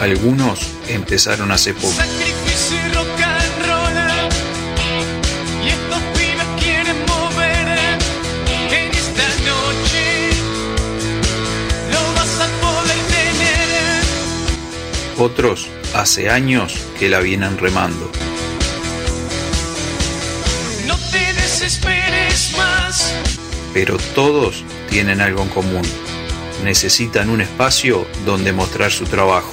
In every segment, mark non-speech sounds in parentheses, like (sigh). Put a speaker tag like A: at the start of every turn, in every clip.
A: Algunos empezaron hace poco. Otros hace años que la vienen remando.
B: No te desesperes más.
A: Pero todos tienen algo en común. Necesitan un espacio donde mostrar su trabajo.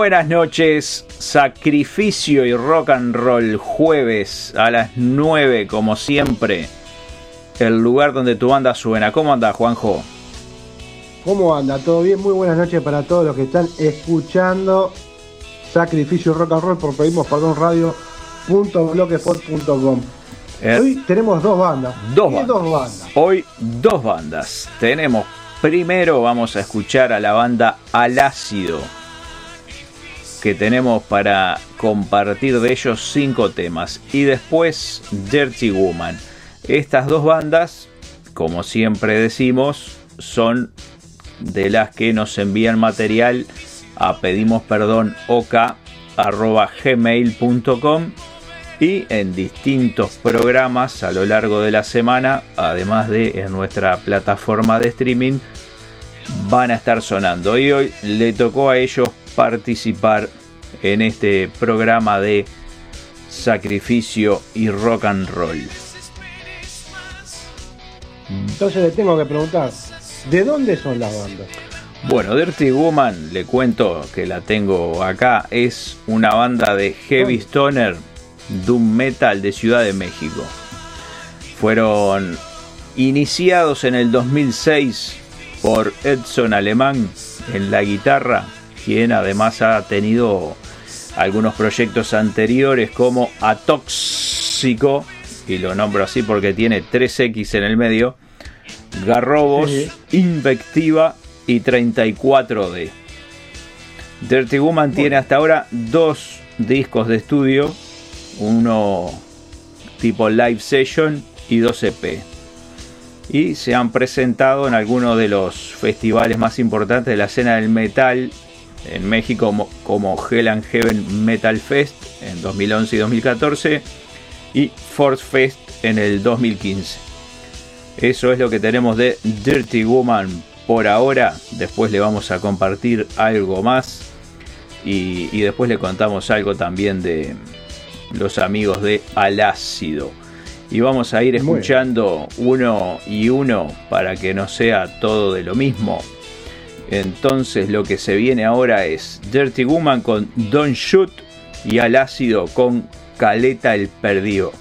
C: Buenas noches, sacrificio y rock and roll jueves a las 9 como siempre. El lugar donde tu banda suena. ¿Cómo anda Juanjo?
D: ¿Cómo anda? ¿Todo bien? Muy buenas noches para todos los que están escuchando Sacrificio Rock and Roll por pedimos perdón radio.blogspot.com.
C: Eh,
D: Hoy tenemos dos bandas.
C: Dos
D: ¿Qué
C: bandas.
D: dos bandas?
C: Hoy dos bandas. Tenemos primero vamos a escuchar a la banda Al Ácido. Que tenemos para compartir de ellos cinco temas. Y después Dirty Woman. Estas dos bandas, como siempre decimos, son de las que nos envían material a pedimos perdón gmail.com y en distintos programas a lo largo de la semana, además de en nuestra plataforma de streaming, van a estar sonando. Y hoy le tocó a ellos participar en este programa de sacrificio y rock and roll.
D: Entonces le tengo que preguntar, ¿de dónde son las bandas?
C: Bueno, Dirty Woman, le cuento que la tengo acá, es una banda de heavy stoner, doom metal de Ciudad de México. Fueron iniciados en el 2006 por Edson Alemán en la guitarra, quien además ha tenido algunos proyectos anteriores como Atóxico, y lo nombro así porque tiene 3X en el medio, Garrobos,
D: Sí.
C: Invectiva y 34D. Dirty Woman tiene hasta ahora dos discos de estudio, uno tipo live session y dos EP. Y se han presentado en algunos de los festivales más importantes de la escena del metal en México como, como Hell and Heaven Metal Fest en 2011 y 2014 y Force Fest en el 2015. Eso es lo que tenemos de Dirty Woman por ahora. Después le vamos a compartir algo más. Y, y después le contamos algo también de los amigos de Al Ácido. Y vamos a ir escuchando uno y uno para que no sea todo de lo mismo. Entonces lo que se viene ahora es Dirty Woman con Don't Shoot y Al Ácido con Caleta el Perdido.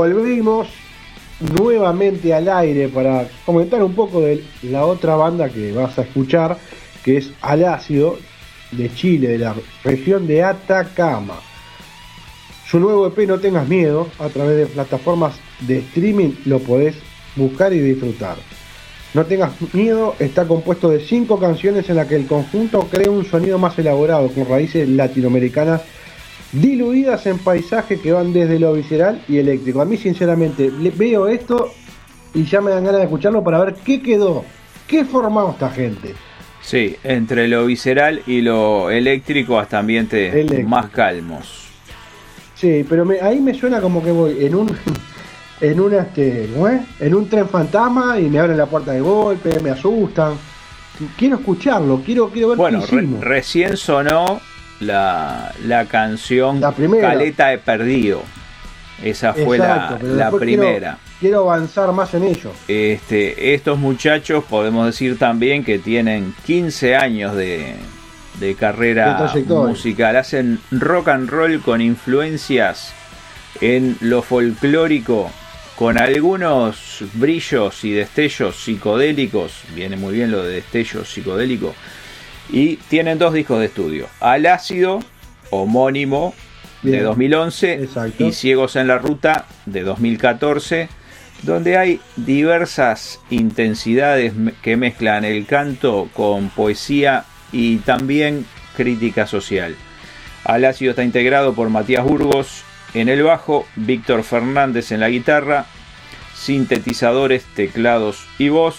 D: Volvimos nuevamente al aire para comentar un poco de la otra banda que vas a escuchar, que es Al Ácido de Chile, de la región de Atacama. Su nuevo EP No tengas miedo, a través de plataformas de streaming lo podés buscar y disfrutar. No tengas miedo está compuesto de cinco canciones en las que el conjunto crea un sonido más elaborado con raíces latinoamericanas diluidas en paisajes que van desde lo visceral y eléctrico. A mí sinceramente le- veo esto y ya me dan ganas de escucharlo para ver qué quedó, qué formó esta gente.
C: Sí, entre lo visceral y lo eléctrico hasta ambientes
D: Eléctrico.
C: más calmos.
D: Sí, pero me- ahí me suena como que voy en un (laughs) en un este, ¿cómo es? en un tren fantasma y me abren la puerta de golpe, me asustan. Quiero escucharlo, quiero quiero ver
C: Bueno,
D: qué
C: re- recién sonó la, la canción
D: La primera.
C: Caleta de Perdido. Esa fue
D: Exacto,
C: la,
D: después quiero-
C: primera.
D: Quiero, avanzar más en ello.
C: Este, estos muchachos podemos decir también que tienen 15 años de, de carrera musical. Hacen rock and roll con influencias en lo folclórico, con algunos brillos y destellos psicodélicos. Viene muy bien lo de destellos psicodélico. Y tienen dos discos de estudio. Al ácido, homónimo, de
D: Bien.
C: 2011,
D: Exacto.
C: y Ciegos en la Ruta, de 2014, donde hay diversas intensidades que mezclan el canto con poesía y también crítica social. Al ácido está integrado por Matías Burgos en el bajo, Víctor Fernández en la guitarra, sintetizadores, teclados y voz,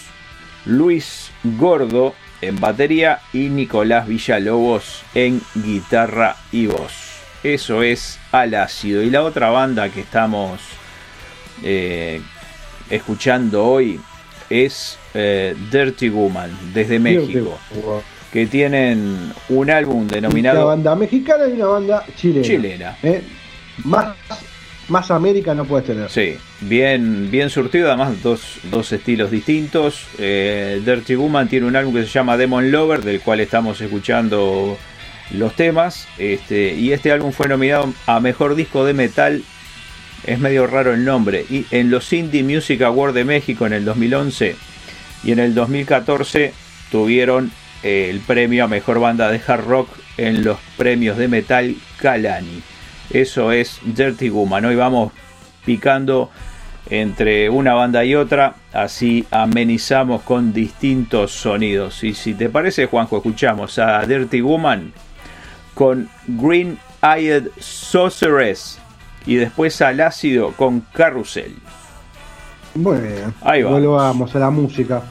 C: Luis Gordo en batería y Nicolás Villalobos en guitarra y voz. Eso es Al Ácido. Y la otra banda que estamos eh, escuchando hoy es eh, Dirty Woman desde México, que tienen un álbum
D: Una
C: denominado
D: banda mexicana y una banda chilena.
C: Chilena.
D: ¿eh? Más, más América no puedes tener.
C: Sí, bien, bien surtido, además dos, dos estilos distintos. Eh, Dirty Woman tiene un álbum que se llama Demon Lover, del cual estamos escuchando los temas. Este, y este álbum fue nominado a Mejor Disco de Metal. Es medio raro el nombre. Y en los Indie Music Awards de México en el 2011 y en el 2014 tuvieron eh, el premio a Mejor Banda de Hard Rock en los premios de metal Calani. Eso es Dirty Woman. Hoy vamos picando entre una banda y otra, así amenizamos con distintos sonidos. Y si te parece, Juanjo, escuchamos a Dirty Woman con Green Eyed Sorceress y después al ácido con Carrusel.
D: Muy bien.
C: Ahí vamos.
D: Volvamos a la música.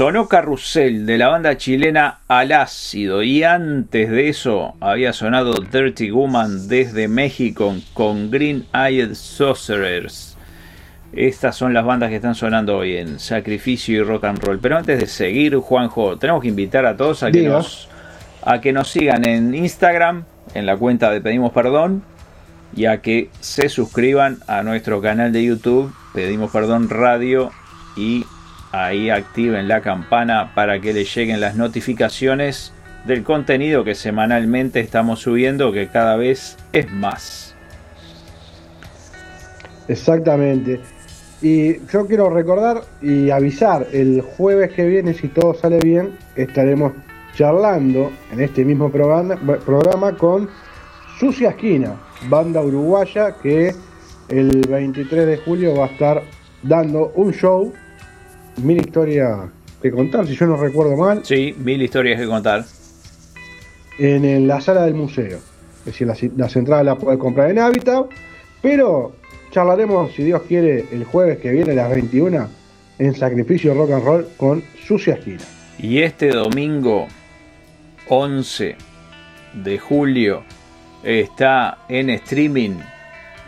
C: Sonó Carrusel de la banda chilena Al Ácido y antes de eso había sonado Dirty Woman desde México con Green Eyed Sorcerers. Estas son las bandas que están sonando hoy en Sacrificio y Rock and Roll. Pero antes de seguir, Juanjo, tenemos que invitar a todos a que, nos, a que nos sigan en Instagram, en la cuenta de Pedimos Perdón, y a que se suscriban a nuestro canal de YouTube, Pedimos Perdón Radio, y ahí activen la campana para que les lleguen las notificaciones del contenido que semanalmente estamos subiendo, que cada vez es más.
D: Exactamente. Y yo quiero recordar y avisar, el jueves que viene, si todo sale bien, estaremos charlando en este mismo programa, con Sucia Esquina, banda uruguaya que el 23 de julio va a estar dando un show mil historias que contar, si yo no recuerdo mal.
C: Sí, mil historias que contar.
D: En, la sala del museo. Es decir, las, las entradas las puedes comprar en Habitat, pero charlaremos, si Dios quiere, el jueves que viene a las 21 en Sacrificio Rock and Roll con Sucia Esquina.
C: Y este domingo 11 de julio está en streaming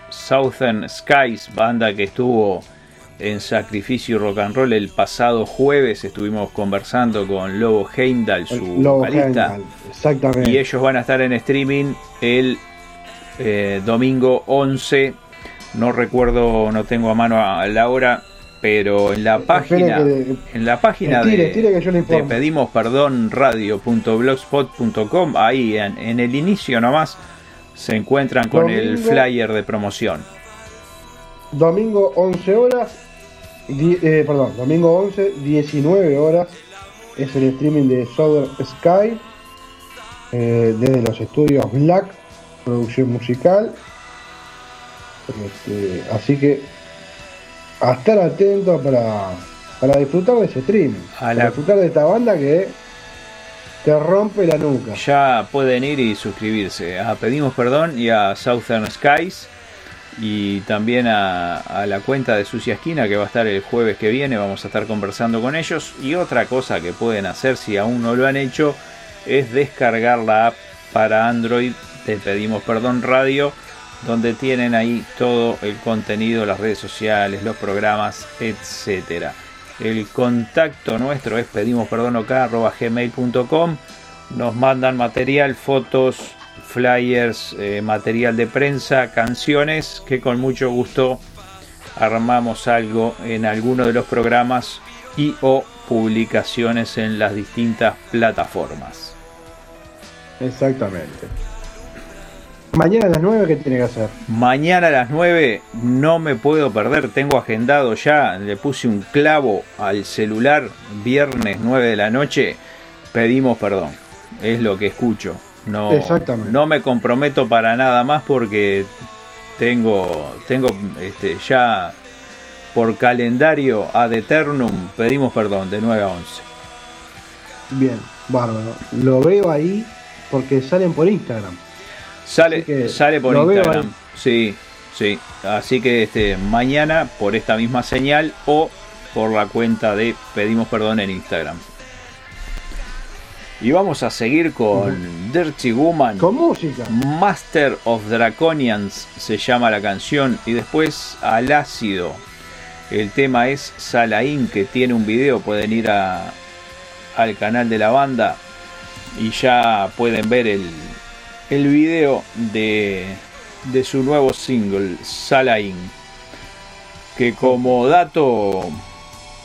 C: Southern Skies, banda que estuvo en Sacrificio Rock and Roll el pasado jueves estuvimos conversando con Lobo Heimdall, su vocalista.
D: Exactamente.
C: Y ellos van a estar en streaming el eh, domingo 11. No recuerdo, no tengo a mano a la hora, pero en la página, en la página de, de pedimos perdón radio.blogspot.com, ahí en, en, el inicio nomás se encuentran con el flyer de promoción.
D: Domingo 11 horas, eh, perdón, domingo 11, 19 horas es el streaming de Southern Sky eh, desde los estudios Black, producción musical. Este, así que a estar atento para, para disfrutar de ese streaming, para disfrutar de esta banda que te rompe la nuca.
C: Ya pueden ir y suscribirse a Pedimos Perdón y a Southern Skies y también a, la cuenta de Sucia Esquina que va a estar el jueves que viene, vamos a estar conversando con ellos. Y otra cosa que pueden hacer si aún no lo han hecho es descargar la app para Android, te pedimos perdón radio, donde tienen ahí todo el contenido, las redes sociales, los programas, etcétera. El contacto nuestro es pedimos perdón gmail.com. Nos mandan material, fotos, flyers, eh, material de prensa, canciones que con mucho gusto armamos algo en alguno de los programas y o publicaciones en las distintas plataformas.
D: Exactamente. Mañana a las 9, ¿qué tiene que hacer?
C: Mañana a las 9 no me puedo perder, tengo agendado ya, le puse un clavo al celular, viernes 9 de la noche, pedimos perdón, es lo que escucho. No, no me comprometo para nada más porque tengo, tengo este, ya por calendario ad eternum, pedimos perdón, de 9 a 11.
D: Bien, bárbaro. Lo veo ahí porque salen por Instagram.
C: Sale, sale por Instagram. Sí, sí. Así que este, mañana por esta misma señal o por la cuenta de Pedimos Perdón en Instagram. Y vamos a seguir con Dirty Woman.
D: Con música.
C: Master of Draconians se llama la canción. Y después Al Ácido. El tema es Salaín, que tiene un video. Pueden ir a, al canal de la banda y ya pueden ver el, el video de, de su nuevo single, Salaín. Que como dato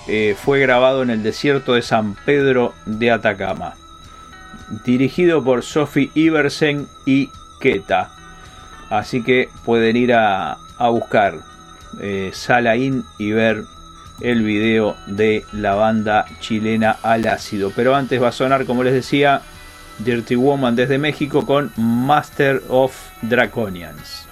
C: eh, fue grabado en el desierto de San Pedro de Atacama dirigido por Sophie Iversen y Keta. Así que pueden ir a, buscar eh, Salain y ver el video de la banda chilena Al Ácido. Pero antes va a sonar, como les decía, Dirty Woman desde México con Master of Draconians.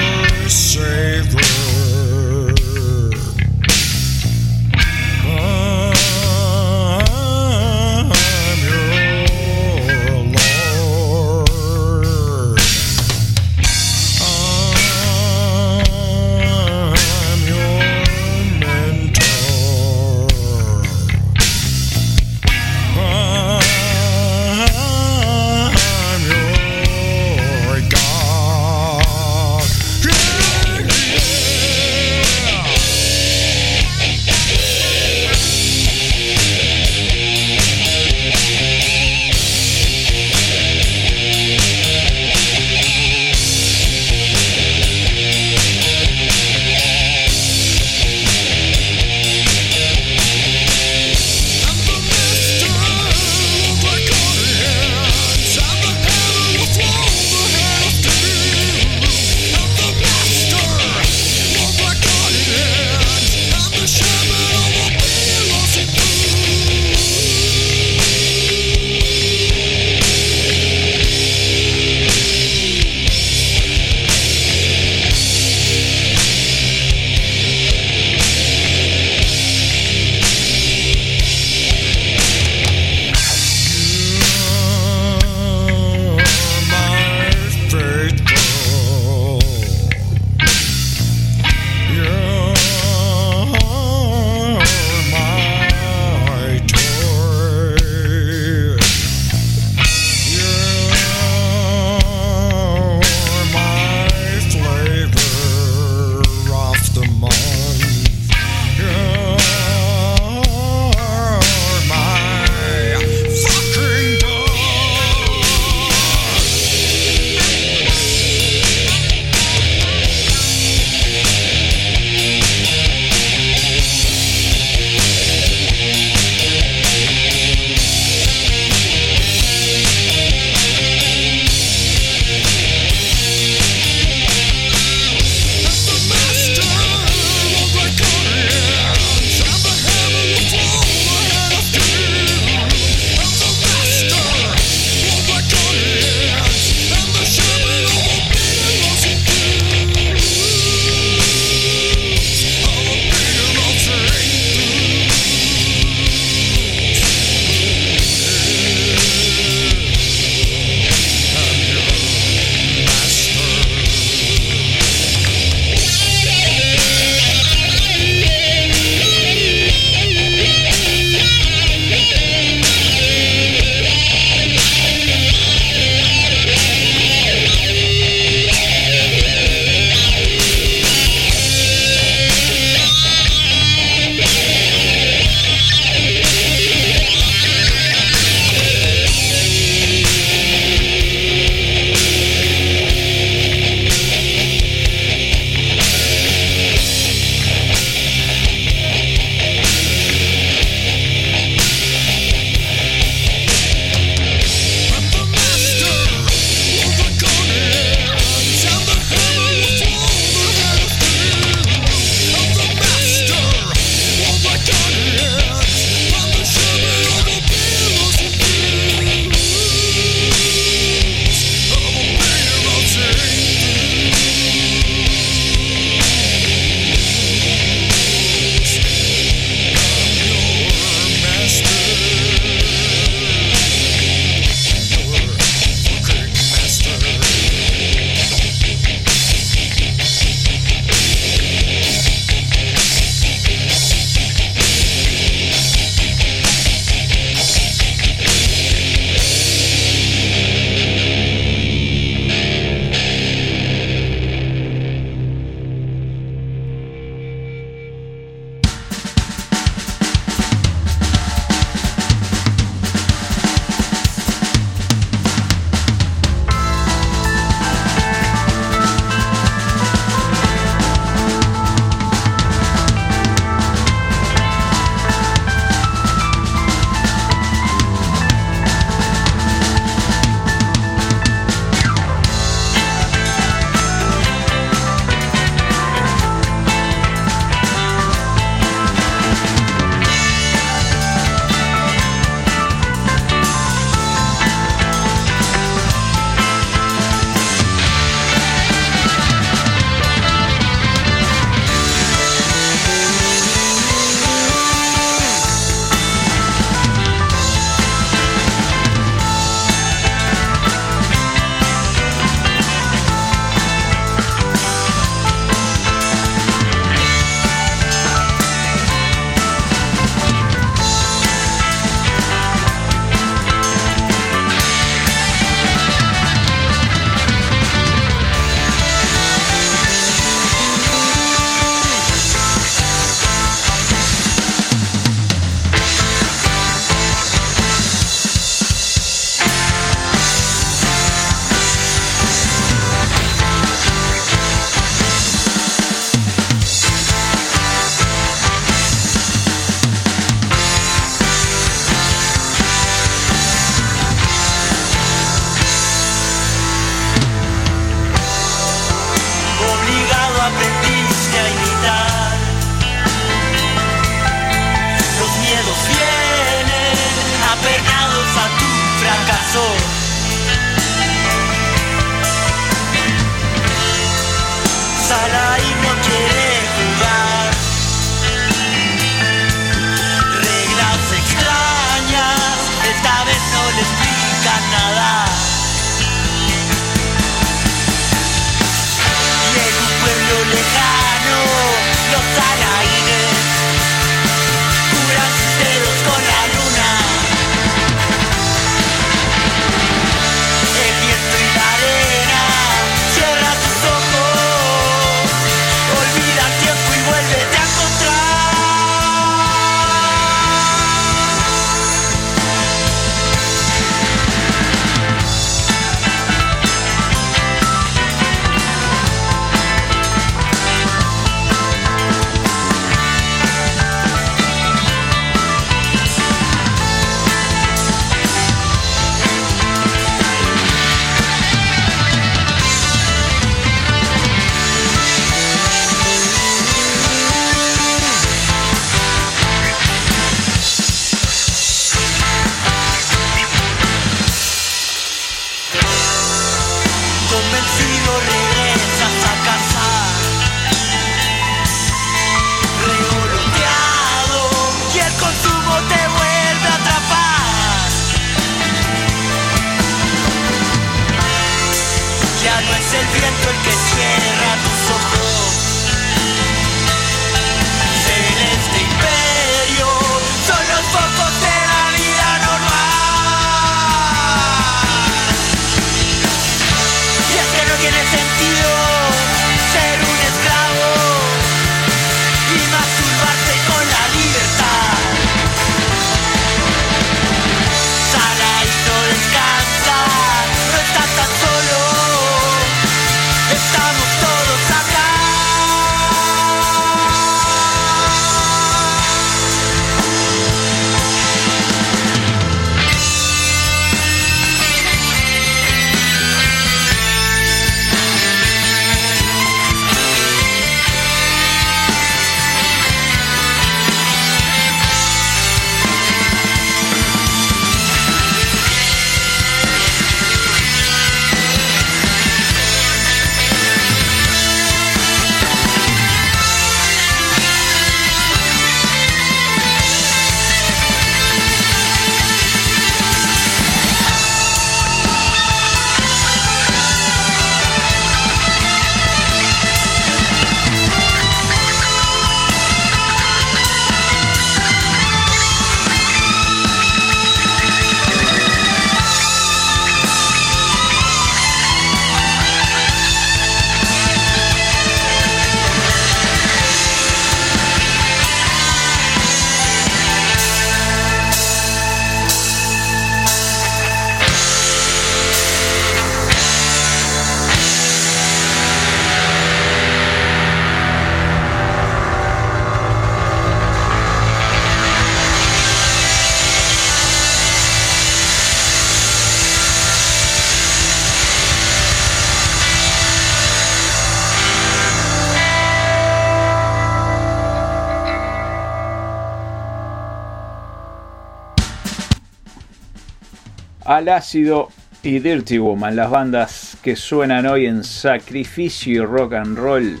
C: Al ácido y Dirty Woman, las bandas que suenan hoy en Sacrificio Rock and Roll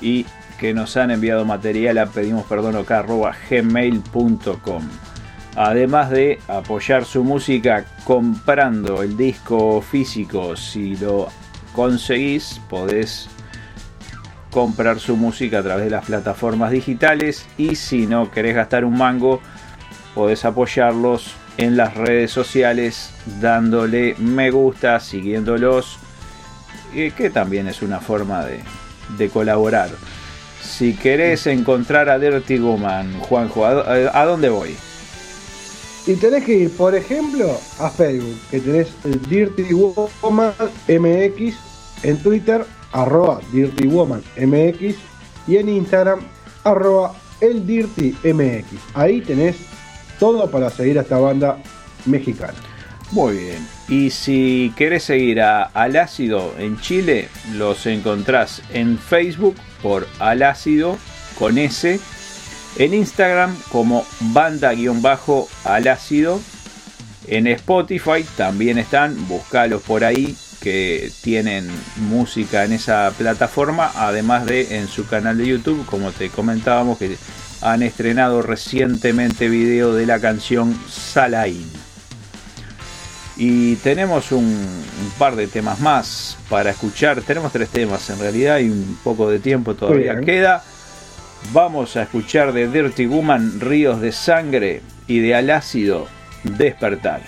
C: y que nos han enviado material a pedimos perdón gmail.com. Además de apoyar su música comprando el disco físico, si lo conseguís, podés comprar su música a través de las plataformas digitales y si no querés gastar un mango, podés apoyarlos en las redes sociales dándole me gusta, siguiéndolos, que también es una forma de, de colaborar. Si querés encontrar a Dirty Woman, Juanjo, ¿a, dónde voy?
D: Y tenés que ir, por ejemplo, a Facebook, que tenés el Dirty Woman MX, en Twitter, arroba Dirty Woman MX, y en Instagram, arroba el Dirty MX. Ahí tenés todo para seguir a esta banda mexicana.
C: Muy bien. Y si querés seguir a Al Ácido en Chile, los encontrás en Facebook por Al Ácido con S, en Instagram como banda-al ácido, en Spotify también están, buscalos por ahí que tienen música en esa plataforma, además de en su canal de YouTube, como te comentábamos que han estrenado recientemente video de la canción Salain. Y tenemos un, par de temas más para escuchar. Tenemos tres temas en realidad y un poco de tiempo todavía queda. Vamos a escuchar de Dirty Woman Ríos de Sangre y de Al Ácido Despertar.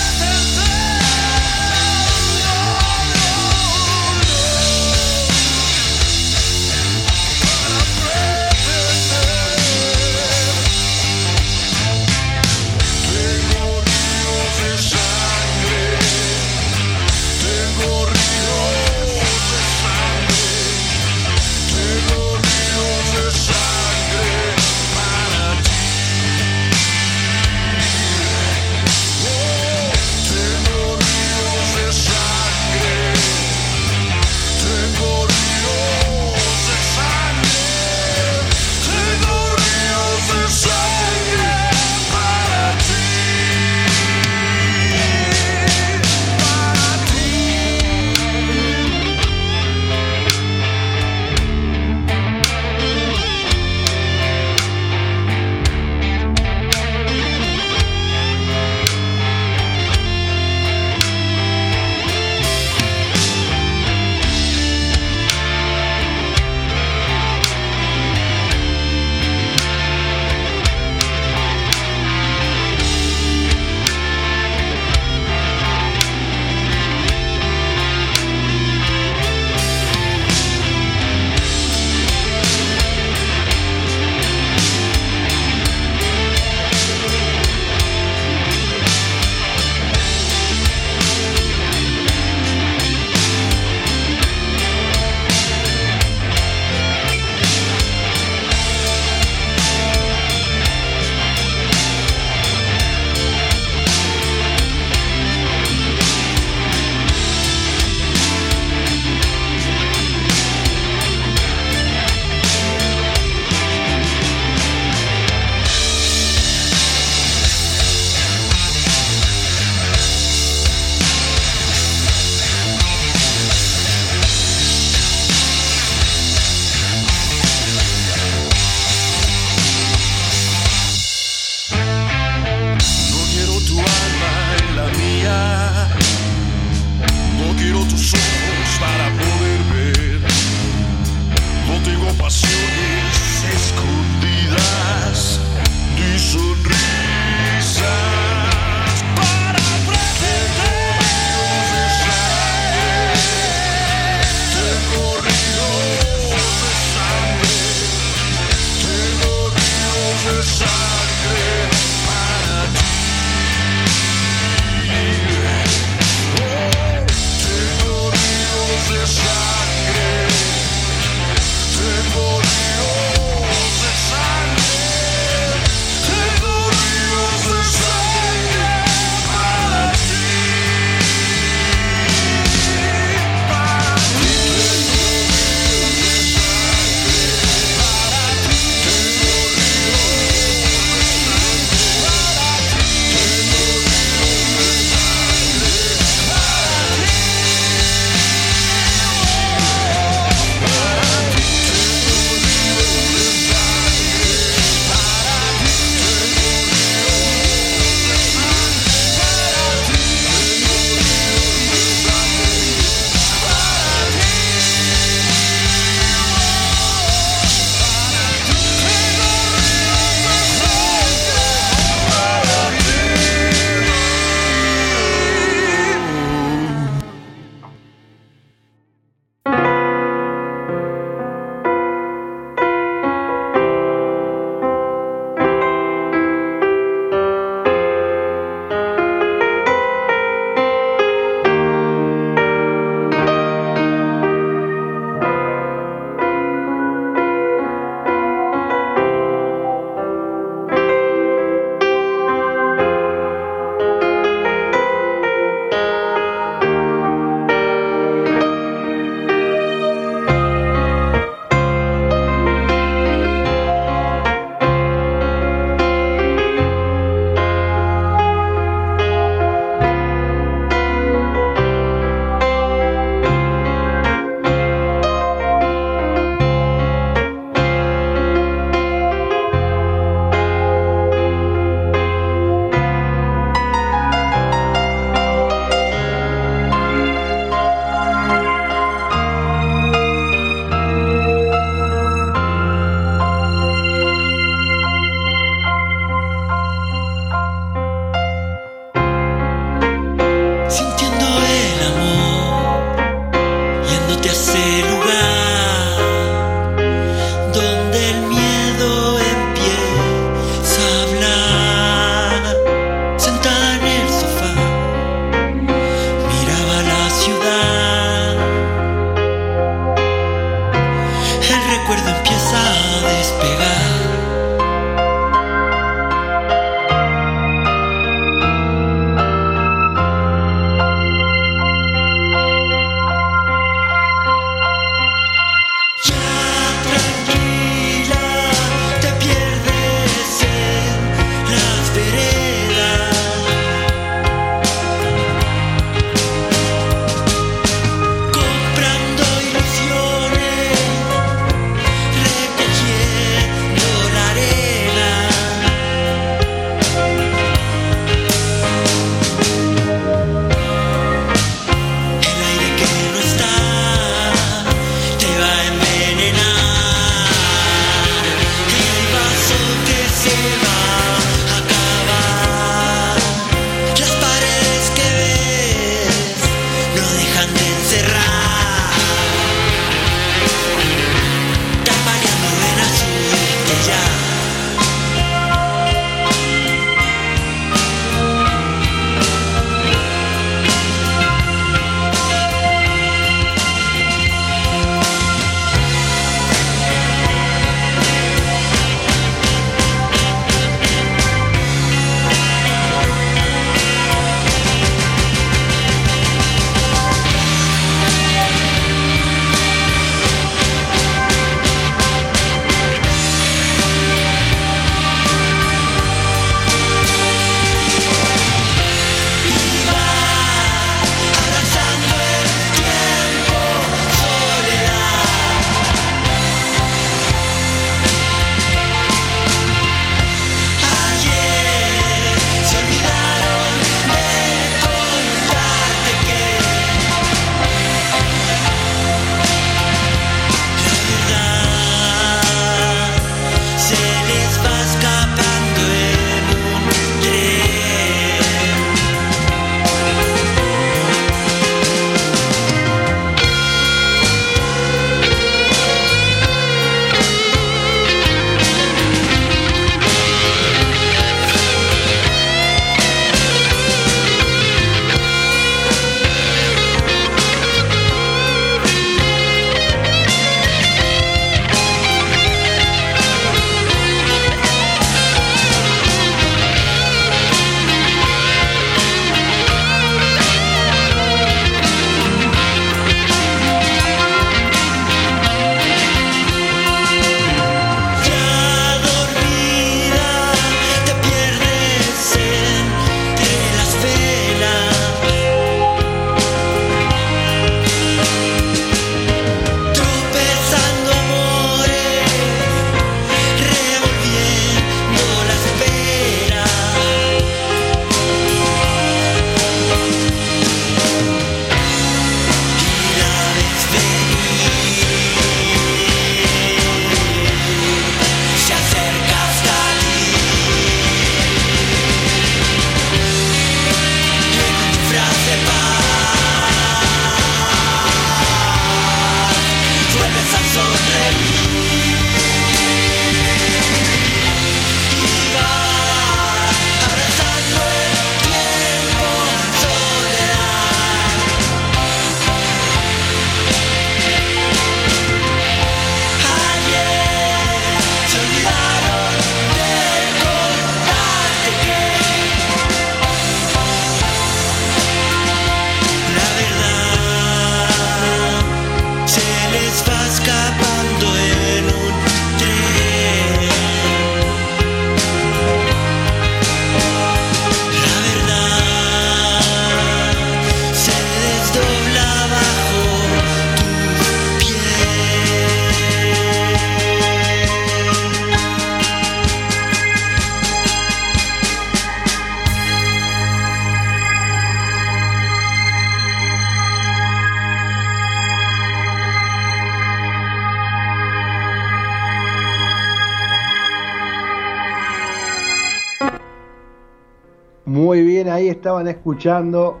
D: Estaban escuchando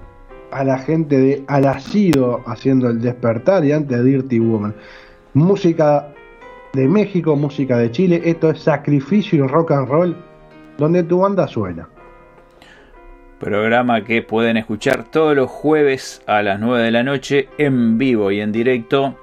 D: a la gente de Alacido haciendo el despertar y antes Dirty Woman. Música de México, música de Chile, esto es Sacrificio y Rock and Roll, donde tu banda suena.
C: Programa que pueden escuchar todos los jueves a las 9 de la noche en vivo y en directo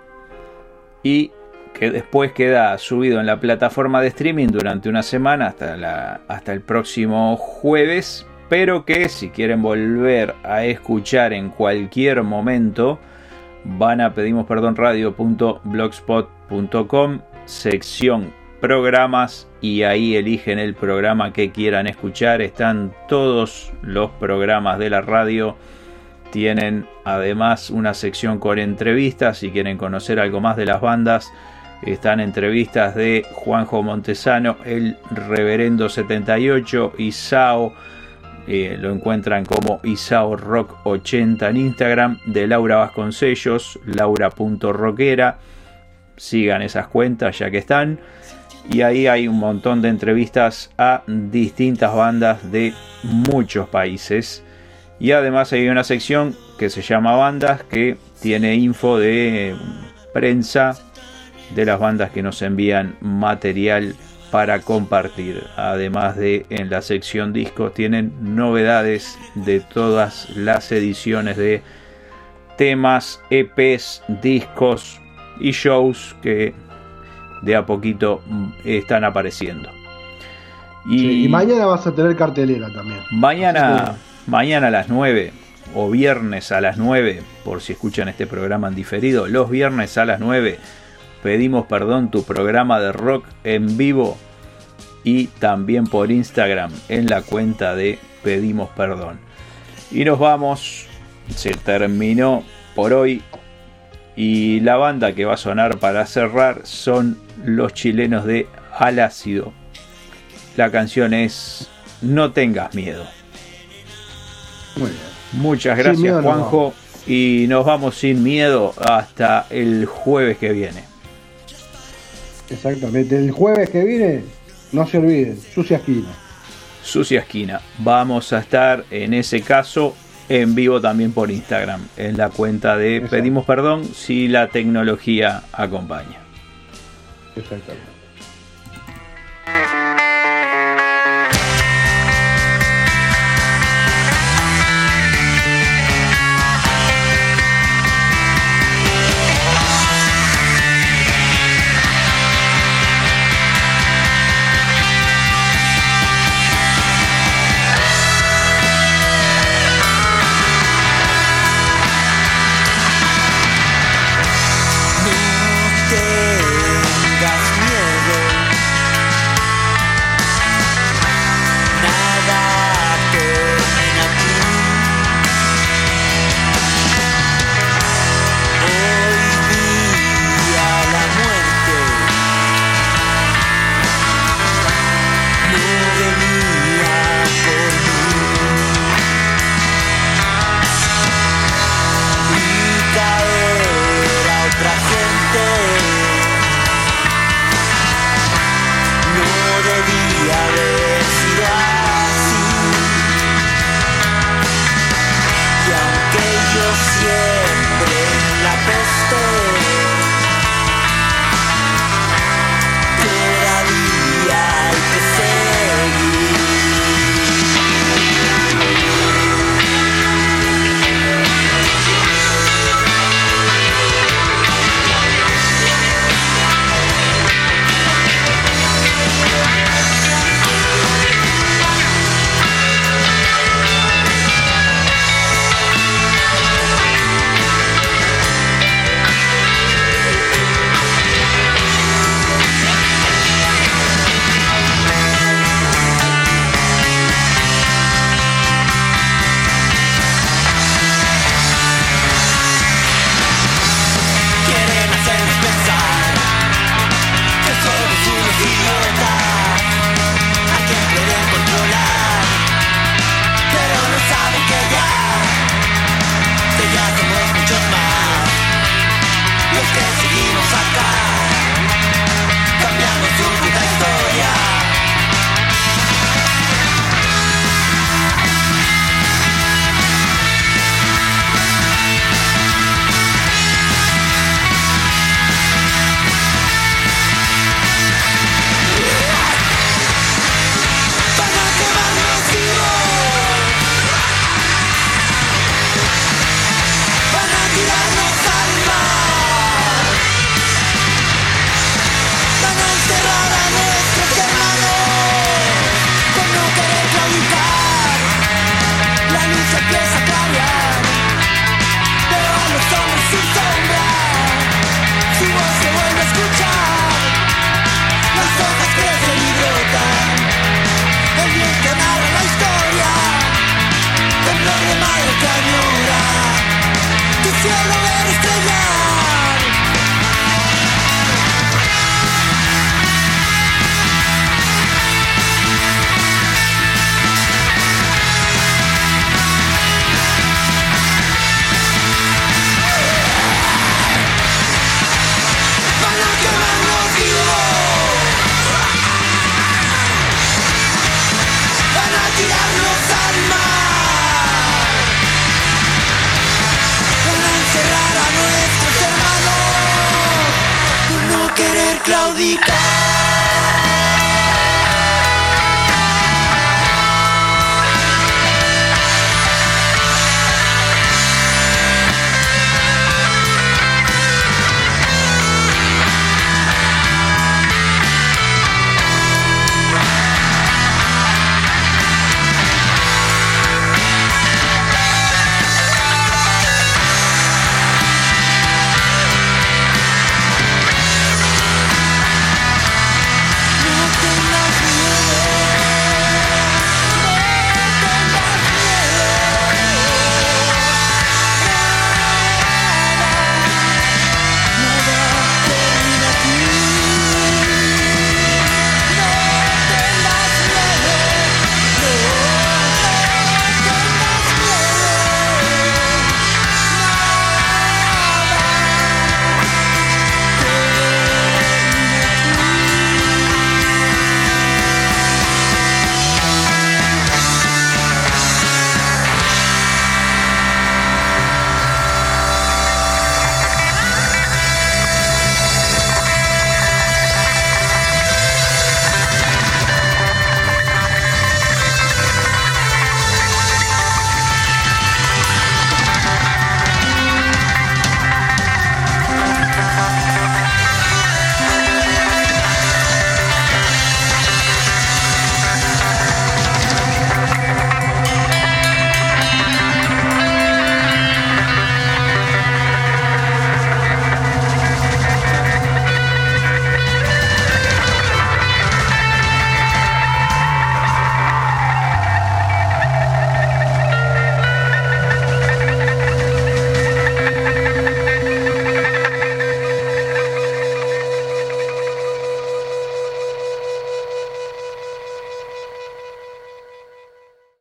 C: y que después queda subido en la plataforma de streaming durante una semana hasta, el próximo jueves pero que si quieren volver a escuchar en cualquier momento, van a pedimos perdón radio.blogspot.com, sección programas y ahí eligen el programa que quieran escuchar. Están todos los programas de la radio. Tienen además una sección con entrevistas si quieren conocer algo más de las bandas. Están entrevistas de Juanjo Montesano, el Reverendo 78, Isao, eh, lo encuentran como Isao Rock 80 en Instagram, de Laura Vasconcellos, laura.roquera. Sigan esas cuentas ya que están. Y ahí hay un montón de entrevistas a distintas bandas de muchos países. Y además hay una sección que se llama Bandas que tiene info de prensa de las bandas que nos envían material para compartir. Además de en la sección discos tienen novedades de todas las ediciones de temas, EPs, discos y shows que de a poquito están apareciendo.
D: Y, mañana vas a tener cartelera también.
C: Mañana, mañana a las 9 o viernes a las 9, por si escuchan este programa en diferido, los viernes a las 9 pedimos perdón tu programa de rock en vivo y también por Instagram en la cuenta de pedimos perdón. Y nos vamos, se terminó por hoy y la banda que va a sonar para cerrar son los chilenos de Alácido. La canción es No tengas miedo. Muchas gracias Juanjo y nos vamos sin miedo hasta el jueves que viene.
D: Exactamente, el jueves que viene, no se olviden, sucia esquina.
C: Sucia esquina. Vamos a estar en ese caso en vivo también por Instagram, en la cuenta de Pedimos Perdón si la tecnología acompaña. Exactamente.